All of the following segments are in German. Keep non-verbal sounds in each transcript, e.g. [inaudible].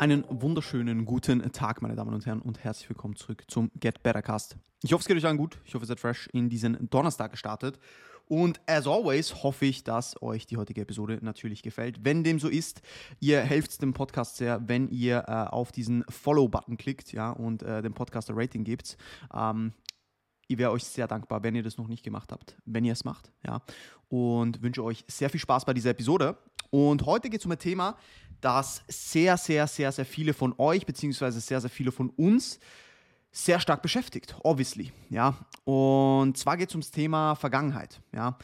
Einen wunderschönen guten Tag, meine Damen und Herren, und herzlich willkommen zurück zum Get Better Cast. Ich hoffe, es geht euch allen gut. Ich hoffe, ihr seid fresh in diesen Donnerstag gestartet. Und as always hoffe ich, dass euch die heutige Episode natürlich gefällt. Wenn dem so ist, ihr helft dem Podcast sehr, wenn ihr äh, auf diesen Follow-Button klickt ja, und äh, dem Podcast ein Rating gebt. Ähm, ich wäre euch sehr dankbar, wenn ihr das noch nicht gemacht habt, wenn ihr es macht. Ja. Und wünsche euch sehr viel Spaß bei dieser Episode. Und heute geht es um ein Thema, das sehr, sehr, sehr, sehr viele von euch, beziehungsweise sehr, sehr viele von uns sehr stark beschäftigt, obviously. Ja. Und zwar geht es ums Thema Vergangenheit, ja,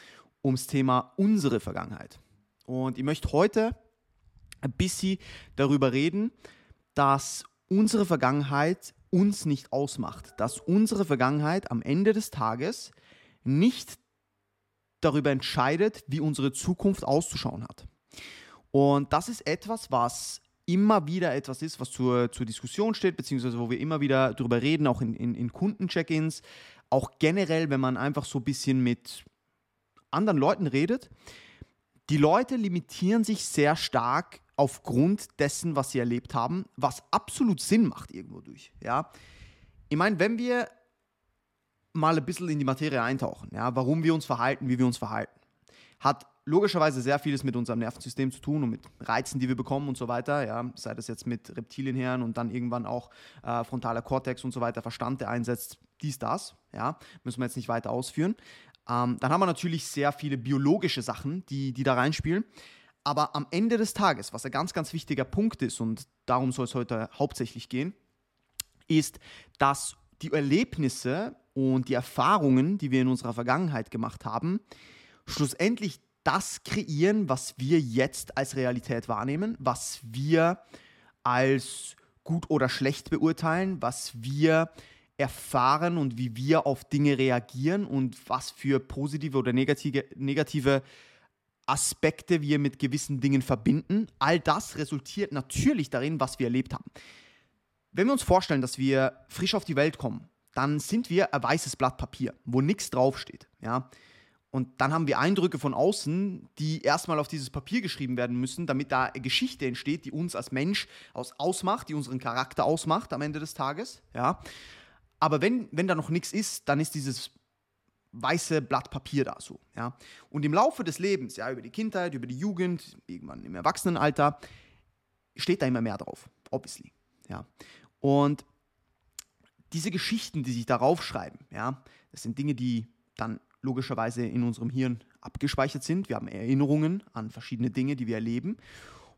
ums Thema unsere Vergangenheit. Und ich möchte heute ein bisschen darüber reden, dass unsere Vergangenheit uns nicht ausmacht, dass unsere Vergangenheit am Ende des Tages nicht darüber entscheidet, wie unsere Zukunft auszuschauen hat. Und das ist etwas, was immer wieder etwas ist, was zur, zur Diskussion steht, beziehungsweise wo wir immer wieder darüber reden, auch in, in, in Kundencheck-ins, auch generell, wenn man einfach so ein bisschen mit anderen Leuten redet. Die Leute limitieren sich sehr stark aufgrund dessen, was sie erlebt haben, was absolut Sinn macht irgendwo durch. Ja? Ich meine, wenn wir mal ein bisschen in die Materie eintauchen, ja, warum wir uns verhalten, wie wir uns verhalten, hat logischerweise sehr vieles mit unserem Nervensystem zu tun und mit Reizen, die wir bekommen und so weiter. Ja, sei das jetzt mit Reptilienhirn und dann irgendwann auch äh, frontaler Kortex und so weiter, Verstand, der einsetzt, dies, das. Ja, müssen wir jetzt nicht weiter ausführen. Ähm, dann haben wir natürlich sehr viele biologische Sachen, die, die da reinspielen. Aber am Ende des Tages, was ein ganz, ganz wichtiger Punkt ist, und darum soll es heute hauptsächlich gehen, ist, dass die Erlebnisse und die Erfahrungen, die wir in unserer Vergangenheit gemacht haben, schlussendlich das kreieren, was wir jetzt als Realität wahrnehmen, was wir als gut oder schlecht beurteilen, was wir erfahren und wie wir auf Dinge reagieren und was für positive oder negative, negative Aspekte wir mit gewissen Dingen verbinden. All das resultiert natürlich darin, was wir erlebt haben. Wenn wir uns vorstellen, dass wir frisch auf die Welt kommen, dann sind wir ein weißes Blatt Papier, wo nichts draufsteht. Ja? Und dann haben wir Eindrücke von außen, die erstmal auf dieses Papier geschrieben werden müssen, damit da Geschichte entsteht, die uns als Mensch aus ausmacht, die unseren Charakter ausmacht am Ende des Tages. Ja. Aber wenn, wenn da noch nichts ist, dann ist dieses weiße Blatt Papier da so. Ja. Und im Laufe des Lebens, ja, über die Kindheit, über die Jugend, irgendwann im Erwachsenenalter, steht da immer mehr drauf, obviously. Ja. Und diese Geschichten, die sich darauf schreiben, ja, das sind Dinge, die dann logischerweise in unserem Hirn abgespeichert sind. Wir haben Erinnerungen an verschiedene Dinge, die wir erleben.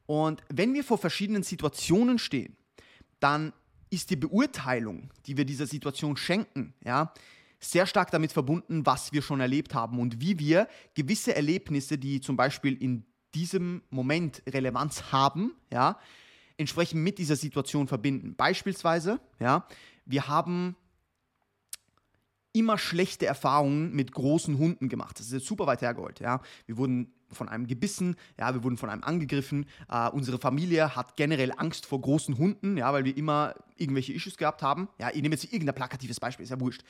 Und wenn wir vor verschiedenen Situationen stehen, dann ist die Beurteilung, die wir dieser Situation schenken, ja, sehr stark damit verbunden, was wir schon erlebt haben und wie wir gewisse Erlebnisse, die zum Beispiel in diesem Moment Relevanz haben, ja, entsprechend mit dieser Situation verbinden. Beispielsweise, ja, wir haben immer schlechte Erfahrungen mit großen Hunden gemacht. Das ist jetzt super weit hergeholt. Ja. Wir wurden von einem gebissen, ja, wir wurden von einem angegriffen. Uh, unsere Familie hat generell Angst vor großen Hunden, ja, weil wir immer irgendwelche Issues gehabt haben. Ja, ich nehme jetzt irgendein plakatives Beispiel, ist ja wurscht.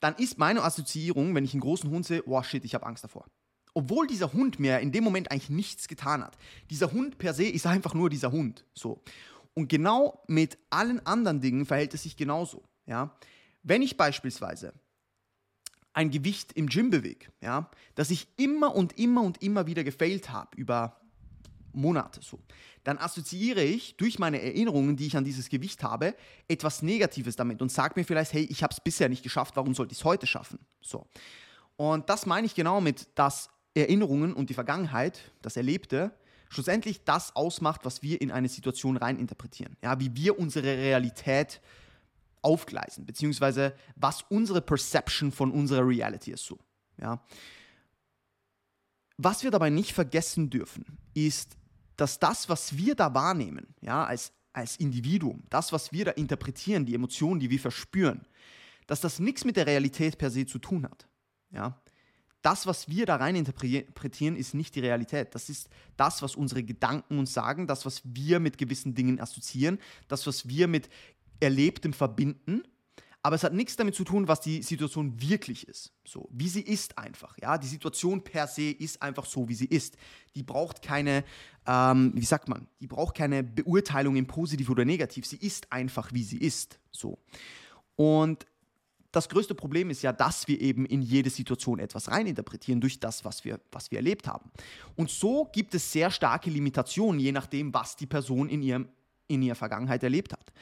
Dann ist meine Assoziierung, wenn ich einen großen Hund sehe, oh shit, ich habe Angst davor. Obwohl dieser Hund mir in dem Moment eigentlich nichts getan hat. Dieser Hund per se ist einfach nur dieser Hund. So. Und genau mit allen anderen Dingen verhält es sich genauso. Ja. Wenn ich beispielsweise ein Gewicht im Gym bewege, ja, dass ich immer und immer und immer wieder gefailt habe über Monate so, dann assoziiere ich durch meine Erinnerungen, die ich an dieses Gewicht habe, etwas Negatives damit und sage mir vielleicht, hey, ich habe es bisher nicht geschafft, warum sollte ich es heute schaffen? So. Und das meine ich genau mit, dass Erinnerungen und die Vergangenheit, das Erlebte, schlussendlich das ausmacht, was wir in eine Situation reininterpretieren. Ja, wie wir unsere Realität aufgleisen, beziehungsweise was unsere Perception von unserer Reality ist so. Ja. Was wir dabei nicht vergessen dürfen, ist, dass das, was wir da wahrnehmen, ja, als, als Individuum, das, was wir da interpretieren, die Emotionen, die wir verspüren, dass das nichts mit der Realität per se zu tun hat. Ja. Das, was wir da rein interpretieren, ist nicht die Realität. Das ist das, was unsere Gedanken uns sagen, das, was wir mit gewissen Dingen assoziieren, das, was wir mit Erlebtem verbinden. Aber es hat nichts damit zu tun, was die Situation wirklich ist. So, wie sie ist einfach. Ja, die Situation per se ist einfach so, wie sie ist. Die braucht keine, ähm, wie sagt man, die braucht keine Beurteilung in positiv oder negativ. Sie ist einfach, wie sie ist. So. Und das größte Problem ist ja, dass wir eben in jede Situation etwas reininterpretieren durch das, was wir, was wir erlebt haben. Und so gibt es sehr starke Limitationen, je nachdem, was die Person in, ihrem, in ihrer Vergangenheit erlebt hat.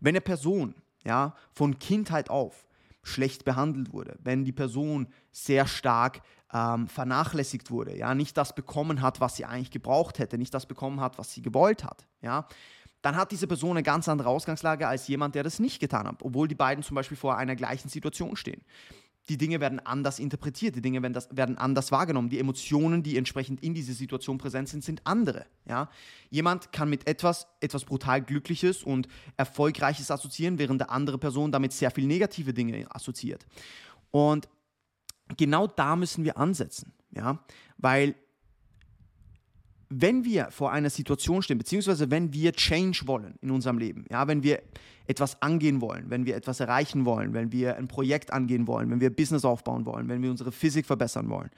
Wenn eine Person ja, von Kindheit auf schlecht behandelt wurde, wenn die Person sehr stark ähm, vernachlässigt wurde, ja, nicht das bekommen hat, was sie eigentlich gebraucht hätte, nicht das bekommen hat, was sie gewollt hat, ja, dann hat diese Person eine ganz andere Ausgangslage als jemand, der das nicht getan hat, obwohl die beiden zum Beispiel vor einer gleichen Situation stehen. Die Dinge werden anders interpretiert, die Dinge werden, das, werden anders wahrgenommen, die Emotionen, die entsprechend in dieser Situation präsent sind, sind andere. Ja? Jemand kann mit etwas, etwas brutal Glückliches und Erfolgreiches assoziieren, während der andere Person damit sehr viel negative Dinge assoziiert. Und genau da müssen wir ansetzen, ja? weil wenn wir vor einer Situation stehen, beziehungsweise wenn wir Change wollen in unserem Leben, ja, wenn wir etwas angehen wollen, wenn wir etwas erreichen wollen, wenn wir ein Projekt angehen wollen, wenn wir Business aufbauen wollen, wenn wir unsere Physik verbessern wollen,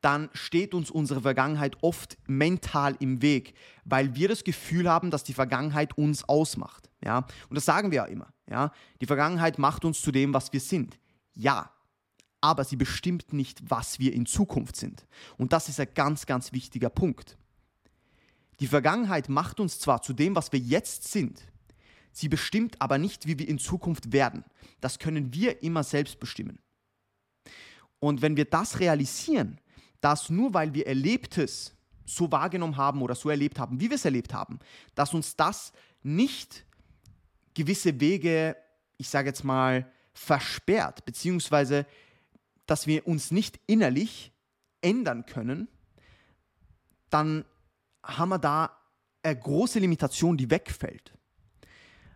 dann steht uns unsere Vergangenheit oft mental im Weg, weil wir das Gefühl haben, dass die Vergangenheit uns ausmacht. Ja? Und das sagen wir ja immer. Ja? Die Vergangenheit macht uns zu dem, was wir sind. Ja, aber sie bestimmt nicht, was wir in Zukunft sind. Und das ist ein ganz, ganz wichtiger Punkt. Die Vergangenheit macht uns zwar zu dem, was wir jetzt sind, sie bestimmt aber nicht, wie wir in Zukunft werden. Das können wir immer selbst bestimmen. Und wenn wir das realisieren, dass nur weil wir Erlebtes so wahrgenommen haben oder so erlebt haben, wie wir es erlebt haben, dass uns das nicht gewisse Wege, ich sage jetzt mal, versperrt, beziehungsweise dass wir uns nicht innerlich ändern können, dann haben wir da eine große Limitation, die wegfällt.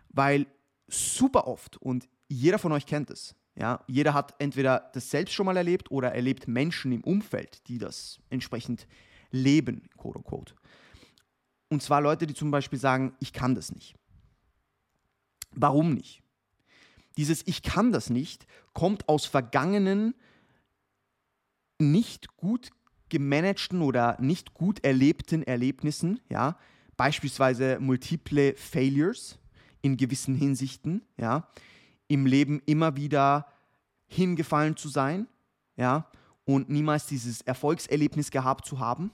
Weil super oft, und jeder von euch kennt es, ja, jeder hat entweder das selbst schon mal erlebt oder erlebt Menschen im Umfeld, die das entsprechend leben, quote unquote. Und zwar Leute, die zum Beispiel sagen, ich kann das nicht. Warum nicht? Dieses Ich kann das nicht kommt aus vergangenen, nicht gut gemanagten oder nicht gut erlebten Erlebnissen, ja, beispielsweise multiple Failures in gewissen Hinsichten, ja, im Leben immer wieder hingefallen zu sein, ja, und niemals dieses Erfolgserlebnis gehabt zu haben.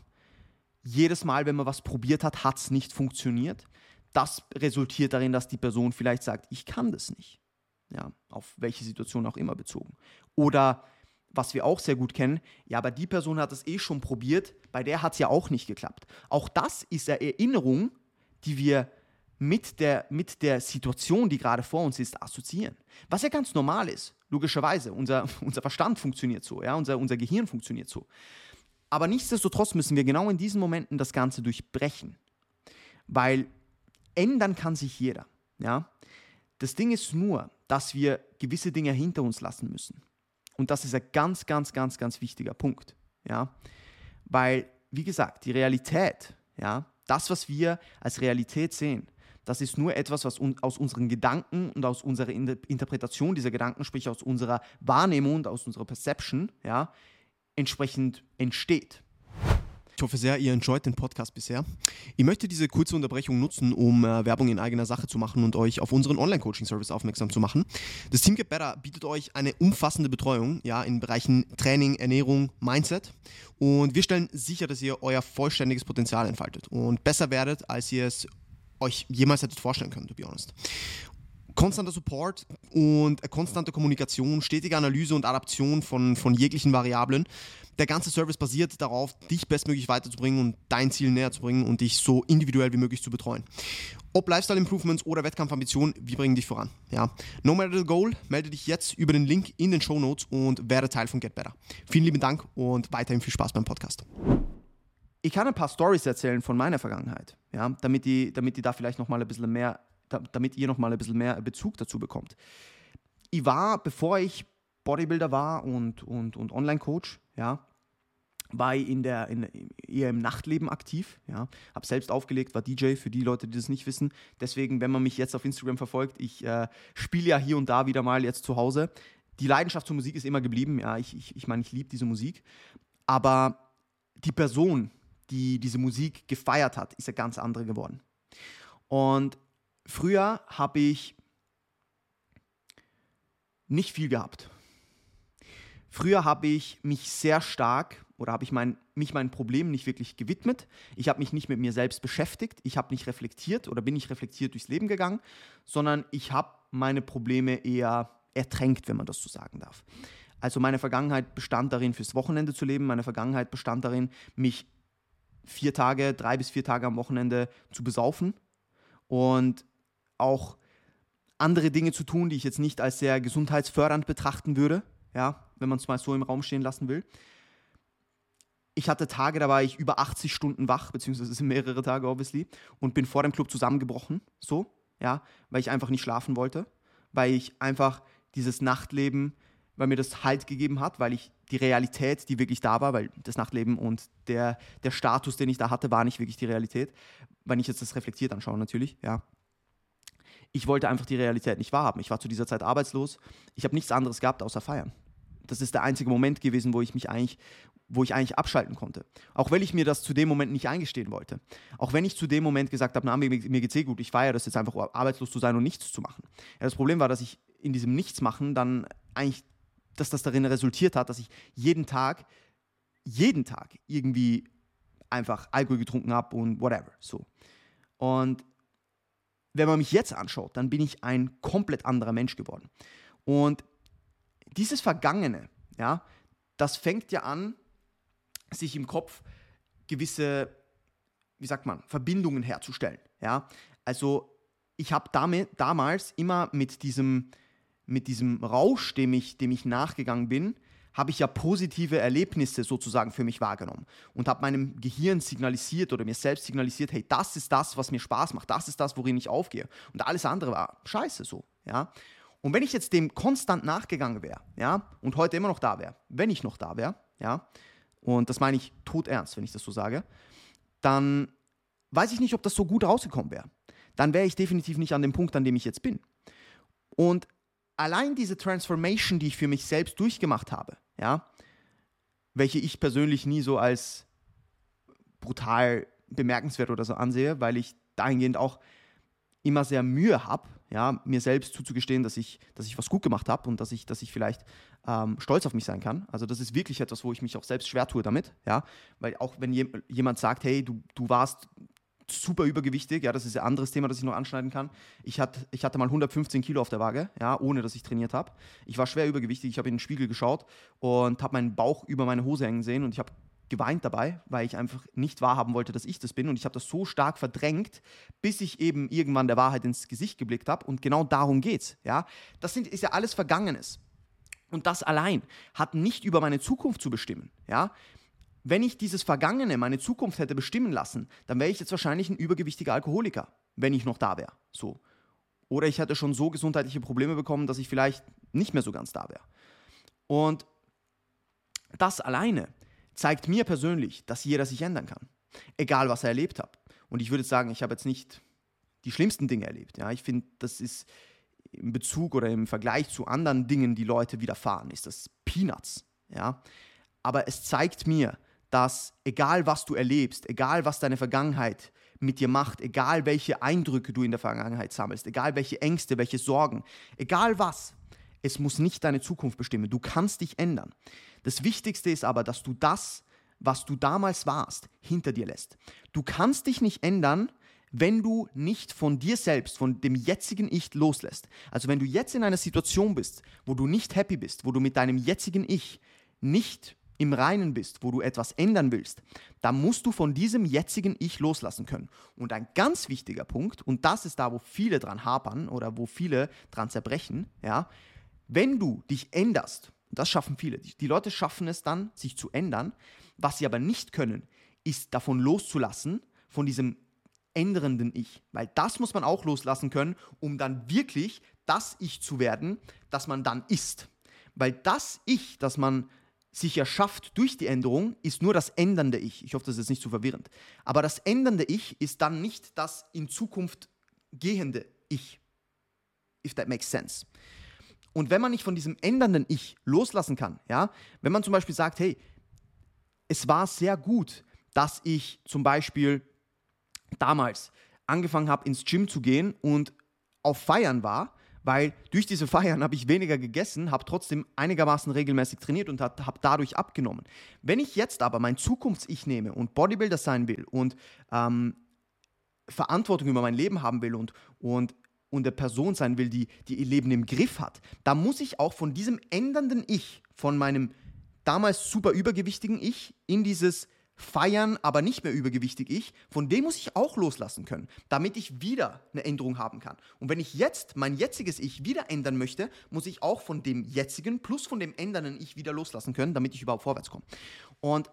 Jedes Mal, wenn man was probiert hat, hat es nicht funktioniert. Das resultiert darin, dass die Person vielleicht sagt, ich kann das nicht. Ja, auf welche Situation auch immer bezogen. Oder was wir auch sehr gut kennen, ja, aber die Person hat es eh schon probiert, bei der hat es ja auch nicht geklappt. Auch das ist eine Erinnerung, die wir mit der, mit der Situation, die gerade vor uns ist, assoziieren. Was ja ganz normal ist, logischerweise. Unser, [laughs] unser Verstand funktioniert so, ja, unser, unser Gehirn funktioniert so. Aber nichtsdestotrotz müssen wir genau in diesen Momenten das Ganze durchbrechen. Weil ändern kann sich jeder. Ja? Das Ding ist nur, dass wir gewisse Dinge hinter uns lassen müssen. Und das ist ein ganz, ganz, ganz, ganz wichtiger Punkt. Ja? Weil, wie gesagt, die Realität, ja, das, was wir als Realität sehen, das ist nur etwas, was aus unseren Gedanken und aus unserer Interpretation dieser Gedanken, sprich aus unserer Wahrnehmung und aus unserer Perception, ja, entsprechend entsteht. Ich hoffe sehr, ihr enjoyt den Podcast bisher. Ich möchte diese kurze Unterbrechung nutzen, um äh, Werbung in eigener Sache zu machen und euch auf unseren Online-Coaching-Service aufmerksam zu machen. Das Team Get Better bietet euch eine umfassende Betreuung ja, in Bereichen Training, Ernährung, Mindset. Und wir stellen sicher, dass ihr euer vollständiges Potenzial entfaltet und besser werdet, als ihr es euch jemals hättet vorstellen können, to be honest konstanter Support und konstante Kommunikation, stetige Analyse und Adaption von, von jeglichen Variablen. Der ganze Service basiert darauf, dich bestmöglich weiterzubringen und dein Ziel näher zu bringen und dich so individuell wie möglich zu betreuen. Ob Lifestyle Improvements oder Wettkampfambition, wir bringen dich voran. Ja. No matter the goal, melde dich jetzt über den Link in den Show Notes und werde Teil von Get Better. Vielen lieben Dank und weiterhin viel Spaß beim Podcast. Ich kann ein paar Stories erzählen von meiner Vergangenheit, ja, damit die, damit die da vielleicht noch mal ein bisschen mehr damit ihr nochmal ein bisschen mehr Bezug dazu bekommt. Ich war, bevor ich Bodybuilder war und, und, und Online-Coach, ja, war in der, in, eher im Nachtleben aktiv. Ja. Habe selbst aufgelegt, war DJ für die Leute, die das nicht wissen. Deswegen, wenn man mich jetzt auf Instagram verfolgt, ich äh, spiele ja hier und da wieder mal jetzt zu Hause. Die Leidenschaft zur Musik ist immer geblieben. Ja, ich, ich, ich meine, ich liebe diese Musik. Aber die Person, die diese Musik gefeiert hat, ist eine ganz andere geworden. Und früher habe ich nicht viel gehabt. Früher habe ich mich sehr stark oder habe ich mein, mich meinen Problemen nicht wirklich gewidmet. Ich habe mich nicht mit mir selbst beschäftigt. Ich habe nicht reflektiert oder bin nicht reflektiert durchs Leben gegangen, sondern ich habe meine Probleme eher ertränkt, wenn man das so sagen darf. Also meine Vergangenheit bestand darin, fürs Wochenende zu leben. Meine Vergangenheit bestand darin, mich vier Tage, drei bis vier Tage am Wochenende zu besaufen und auch andere Dinge zu tun, die ich jetzt nicht als sehr gesundheitsfördernd betrachten würde, ja, wenn man es mal so im Raum stehen lassen will. Ich hatte Tage, da war ich über 80 Stunden wach, beziehungsweise es sind mehrere Tage, obviously, und bin vor dem Club zusammengebrochen, so, ja, weil ich einfach nicht schlafen wollte, weil ich einfach dieses Nachtleben, weil mir das Halt gegeben hat, weil ich die Realität, die wirklich da war, weil das Nachtleben und der, der Status, den ich da hatte, war nicht wirklich die Realität, wenn ich jetzt das reflektiert anschaue natürlich, ja. Ich wollte einfach die Realität nicht wahrhaben. Ich war zu dieser Zeit arbeitslos. Ich habe nichts anderes gehabt außer feiern. Das ist der einzige Moment gewesen, wo ich mich eigentlich, wo ich eigentlich abschalten konnte. Auch wenn ich mir das zu dem Moment nicht eingestehen wollte. Auch wenn ich zu dem Moment gesagt habe, na, mir, mir geht's eh gut, ich feiere das jetzt einfach, arbeitslos zu sein und nichts zu machen. Ja, das Problem war, dass ich in diesem Nichtsmachen dann eigentlich, dass das darin resultiert hat, dass ich jeden Tag, jeden Tag irgendwie einfach Alkohol getrunken habe und whatever. So. Und wenn man mich jetzt anschaut, dann bin ich ein komplett anderer Mensch geworden. Und dieses Vergangene, ja, das fängt ja an, sich im Kopf gewisse, wie sagt man, Verbindungen herzustellen. Ja? Also ich habe damals immer mit diesem, mit diesem Rausch, dem ich, dem ich nachgegangen bin, habe ich ja positive Erlebnisse sozusagen für mich wahrgenommen und habe meinem Gehirn signalisiert oder mir selbst signalisiert, hey, das ist das, was mir Spaß macht, das ist das, worin ich aufgehe. Und alles andere war scheiße so, ja. Und wenn ich jetzt dem konstant nachgegangen wäre, ja, und heute immer noch da wäre, wenn ich noch da wäre, ja, und das meine ich todernst, wenn ich das so sage, dann weiß ich nicht, ob das so gut rausgekommen wäre. Dann wäre ich definitiv nicht an dem Punkt, an dem ich jetzt bin. Und allein diese Transformation, die ich für mich selbst durchgemacht habe, ja, welche ich persönlich nie so als brutal bemerkenswert oder so ansehe, weil ich dahingehend auch immer sehr Mühe habe, ja, mir selbst zuzugestehen, dass ich, dass ich was gut gemacht habe und dass ich, dass ich vielleicht ähm, stolz auf mich sein kann. Also das ist wirklich etwas, wo ich mich auch selbst schwer tue damit, ja, weil auch wenn je, jemand sagt, hey, du, du warst super übergewichtig, ja, das ist ein anderes Thema, das ich noch anschneiden kann. Ich, hat, ich hatte mal 115 Kilo auf der Waage, ja, ohne dass ich trainiert habe. Ich war schwer übergewichtig, ich habe in den Spiegel geschaut und habe meinen Bauch über meine Hose hängen sehen und ich habe geweint dabei, weil ich einfach nicht wahrhaben wollte, dass ich das bin. Und ich habe das so stark verdrängt, bis ich eben irgendwann der Wahrheit ins Gesicht geblickt habe. Und genau darum geht's. Ja? Das sind, ist ja alles Vergangenes. Und das allein hat nicht über meine Zukunft zu bestimmen. Ja? wenn ich dieses Vergangene, meine Zukunft hätte bestimmen lassen, dann wäre ich jetzt wahrscheinlich ein übergewichtiger Alkoholiker, wenn ich noch da wäre. So. Oder ich hätte schon so gesundheitliche Probleme bekommen, dass ich vielleicht nicht mehr so ganz da wäre. Und das alleine zeigt mir persönlich, dass jeder sich ändern kann. Egal, was er erlebt hat. Und ich würde sagen, ich habe jetzt nicht die schlimmsten Dinge erlebt. Ja? Ich finde, das ist im Bezug oder im Vergleich zu anderen Dingen, die Leute widerfahren, ist das Peanuts. Ja? Aber es zeigt mir, dass egal was du erlebst, egal was deine Vergangenheit mit dir macht, egal welche Eindrücke du in der Vergangenheit sammelst, egal welche Ängste, welche Sorgen, egal was, es muss nicht deine Zukunft bestimmen. Du kannst dich ändern. Das Wichtigste ist aber, dass du das, was du damals warst, hinter dir lässt. Du kannst dich nicht ändern, wenn du nicht von dir selbst, von dem jetzigen Ich loslässt. Also wenn du jetzt in einer Situation bist, wo du nicht happy bist, wo du mit deinem jetzigen Ich nicht im Reinen bist, wo du etwas ändern willst, dann musst du von diesem jetzigen Ich loslassen können. Und ein ganz wichtiger Punkt, und das ist da, wo viele dran hapern oder wo viele dran zerbrechen, ja, wenn du dich änderst, das schaffen viele, die Leute schaffen es dann, sich zu ändern, was sie aber nicht können, ist davon loszulassen, von diesem ändernden Ich. Weil das muss man auch loslassen können, um dann wirklich das Ich zu werden, das man dann ist. Weil das Ich, das man sich erschafft durch die Änderung, ist nur das ändernde Ich. Ich hoffe, das ist jetzt nicht zu verwirrend. Aber das ändernde Ich ist dann nicht das in Zukunft gehende Ich. If that makes sense. Und wenn man nicht von diesem ändernden Ich loslassen kann, ja, wenn man zum Beispiel sagt, hey, es war sehr gut, dass ich zum Beispiel damals angefangen habe, ins Gym zu gehen und auf Feiern war, weil durch diese [laughs] Feiern habe ich weniger gegessen, habe trotzdem einigermaßen regelmäßig trainiert und habe dadurch abgenommen. Wenn ich jetzt aber mein Zukunfts-Ich nehme und Bodybuilder sein will und ähm, Verantwortung über mein Leben haben will und, und, und eine Person sein will, die, die ihr Leben im Griff hat, dann muss ich auch von diesem ändernden Ich, von meinem damals super übergewichtigen Ich in dieses feiern, aber nicht mehr übergewichtig ich, von dem muss ich auch loslassen können, damit ich wieder eine Änderung haben kann. Und wenn ich jetzt mein jetziges Ich wieder ändern möchte, muss ich auch von dem jetzigen plus von dem ändernden Ich wieder loslassen können, damit ich überhaupt vorwärts komme. Und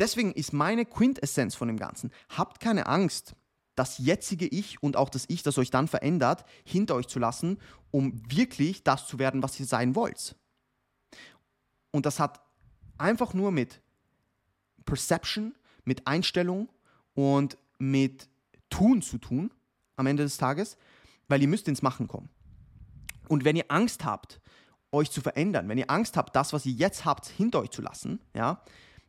deswegen ist meine Quintessenz von dem Ganzen, habt keine Angst, das jetzige Ich und auch das Ich, das euch dann verändert, hinter euch zu lassen, um wirklich das zu werden, was ihr sein wollt. Und das hat einfach nur mit Perception, mit Einstellung und mit Tun zu tun am Ende des Tages, weil ihr müsst ins Machen kommen. Und wenn ihr Angst habt, euch zu verändern, wenn ihr Angst habt, das, was ihr jetzt habt, hinter euch zu lassen, ja,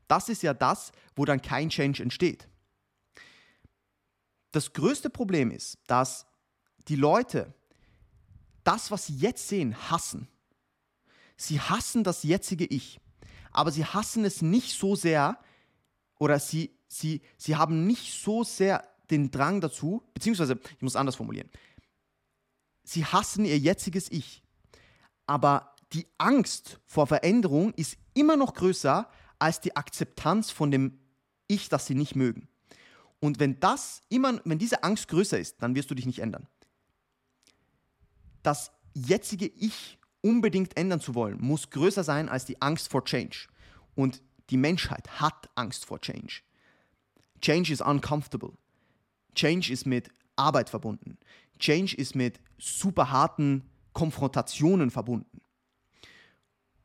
das ist ja das, wo dann kein Change entsteht. Das größte Problem ist, dass die Leute das, was sie jetzt sehen, hassen. Sie hassen das jetzige Ich, aber sie hassen es nicht so sehr, oder sie, sie, sie haben nicht so sehr den Drang dazu, beziehungsweise, ich muss anders formulieren, sie hassen ihr jetziges Ich, aber die Angst vor Veränderung ist immer noch größer als die Akzeptanz von dem Ich, das sie nicht mögen. Und wenn das immer, wenn diese Angst größer ist, dann wirst du dich nicht ändern. Das jetzige Ich unbedingt ändern zu wollen, muss größer sein als die Angst vor Change. Und die Menschheit hat Angst vor Change. Change is uncomfortable. Change ist mit Arbeit verbunden. Change ist mit super harten Konfrontationen verbunden.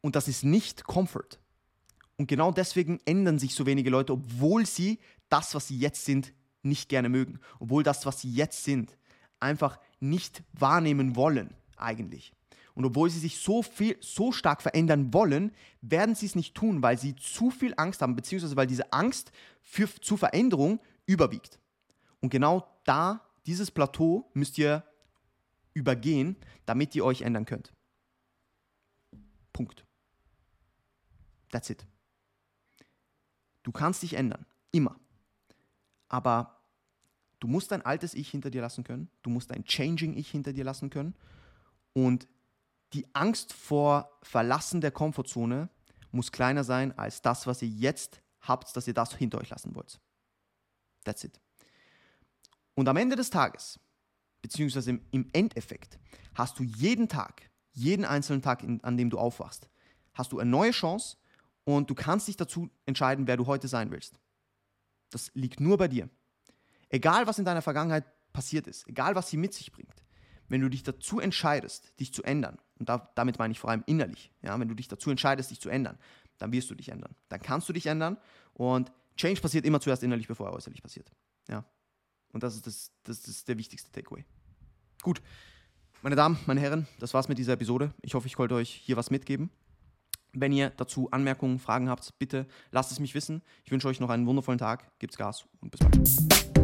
Und das ist nicht Comfort. Und genau deswegen ändern sich so wenige Leute, obwohl sie das, was sie jetzt sind, nicht gerne mögen. Obwohl das, was sie jetzt sind, einfach nicht wahrnehmen wollen eigentlich. Und obwohl sie sich so viel, so stark verändern wollen, werden sie es nicht tun, weil sie zu viel Angst haben, beziehungsweise weil diese Angst für, zu Veränderung überwiegt. Und genau da, dieses Plateau müsst ihr übergehen, damit ihr euch ändern könnt. Punkt. That's it. Du kannst dich ändern, immer. Aber du musst dein altes Ich hinter dir lassen können, du musst dein Changing Ich hinter dir lassen können und die Angst vor Verlassen der Komfortzone muss kleiner sein als das, was ihr jetzt habt, dass ihr das hinter euch lassen wollt. That's it. Und am Ende des Tages, beziehungsweise im Endeffekt, hast du jeden Tag, jeden einzelnen Tag, an dem du aufwachst, hast du eine neue Chance und du kannst dich dazu entscheiden, wer du heute sein willst. Das liegt nur bei dir. Egal, was in deiner Vergangenheit passiert ist, egal, was sie mit sich bringt, wenn du dich dazu entscheidest, dich zu ändern, und da, damit meine ich vor allem innerlich, ja, wenn du dich dazu entscheidest, dich zu ändern, dann wirst du dich ändern. Dann kannst du dich ändern und Change passiert immer zuerst innerlich, bevor er äußerlich passiert. Ja. Und das ist, das, das ist der wichtigste Takeaway. Gut, meine Damen, meine Herren, das war's mit dieser Episode. Ich hoffe, ich konnte euch hier was mitgeben. Wenn ihr dazu Anmerkungen, Fragen habt, bitte lasst es mich wissen. Ich wünsche euch noch einen wundervollen Tag, gebt's Gas und bis bald.